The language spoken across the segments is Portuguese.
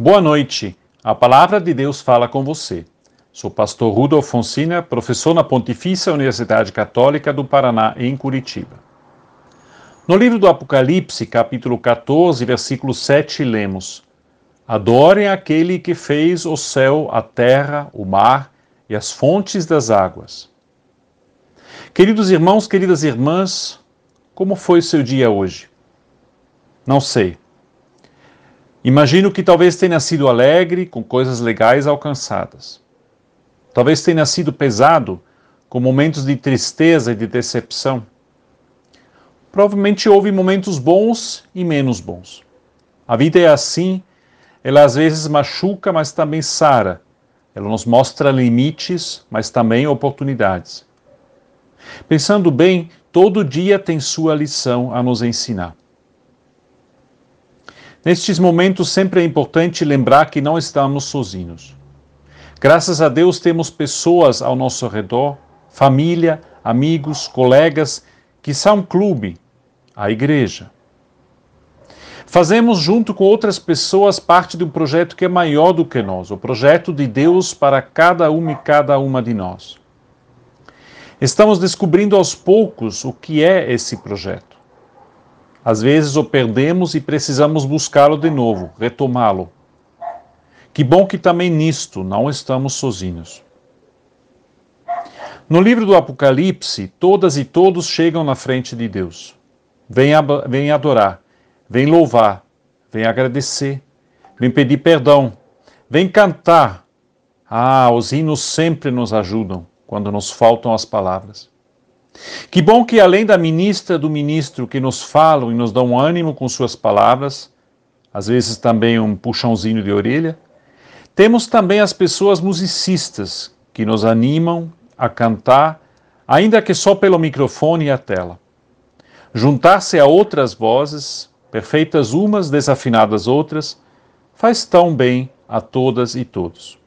Boa noite. A palavra de Deus fala com você. Sou pastor Rudolf Fonsina, professor na Pontifícia Universidade Católica do Paraná, em Curitiba. No livro do Apocalipse, capítulo 14, versículo 7, lemos: Adorem aquele que fez o céu, a terra, o mar e as fontes das águas. Queridos irmãos, queridas irmãs, como foi o seu dia hoje? Não sei. Imagino que talvez tenha sido alegre, com coisas legais alcançadas. Talvez tenha sido pesado, com momentos de tristeza e de decepção. Provavelmente houve momentos bons e menos bons. A vida é assim, ela às vezes machuca, mas também sara. Ela nos mostra limites, mas também oportunidades. Pensando bem, todo dia tem sua lição a nos ensinar. Nestes momentos, sempre é importante lembrar que não estamos sozinhos. Graças a Deus, temos pessoas ao nosso redor, família, amigos, colegas, que são um clube, a igreja. Fazemos, junto com outras pessoas, parte de um projeto que é maior do que nós, o projeto de Deus para cada uma e cada uma de nós. Estamos descobrindo aos poucos o que é esse projeto. Às vezes o perdemos e precisamos buscá-lo de novo, retomá-lo. Que bom que também nisto não estamos sozinhos. No livro do Apocalipse, todas e todos chegam na frente de Deus. Vem, vem adorar, vem louvar, vem agradecer, vem pedir perdão, vem cantar. Ah, os hinos sempre nos ajudam quando nos faltam as palavras. Que bom que, além da ministra do ministro que nos falam e nos dão ânimo com suas palavras, às vezes também um puxãozinho de orelha, temos também as pessoas musicistas que nos animam a cantar, ainda que só pelo microfone e a tela. Juntar-se a outras vozes, perfeitas umas, desafinadas outras, faz tão bem a todas e todos.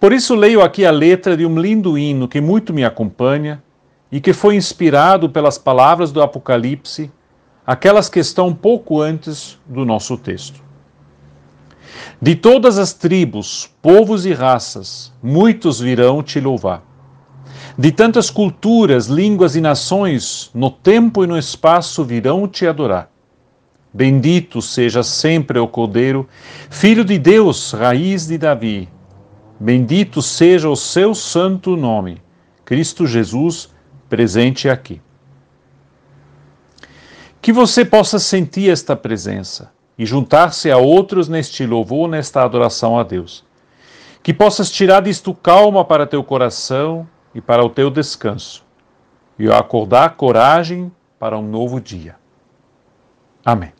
Por isso leio aqui a letra de um lindo hino que muito me acompanha e que foi inspirado pelas palavras do Apocalipse, aquelas que estão pouco antes do nosso texto. De todas as tribos, povos e raças, muitos virão te louvar. De tantas culturas, línguas e nações, no tempo e no espaço virão te adorar. Bendito seja sempre o Cordeiro, Filho de Deus, raiz de Davi. Bendito seja o seu santo nome, Cristo Jesus, presente aqui. Que você possa sentir esta presença e juntar-se a outros neste louvor, nesta adoração a Deus. Que possas tirar disto calma para teu coração e para o teu descanso, e acordar coragem para um novo dia. Amém.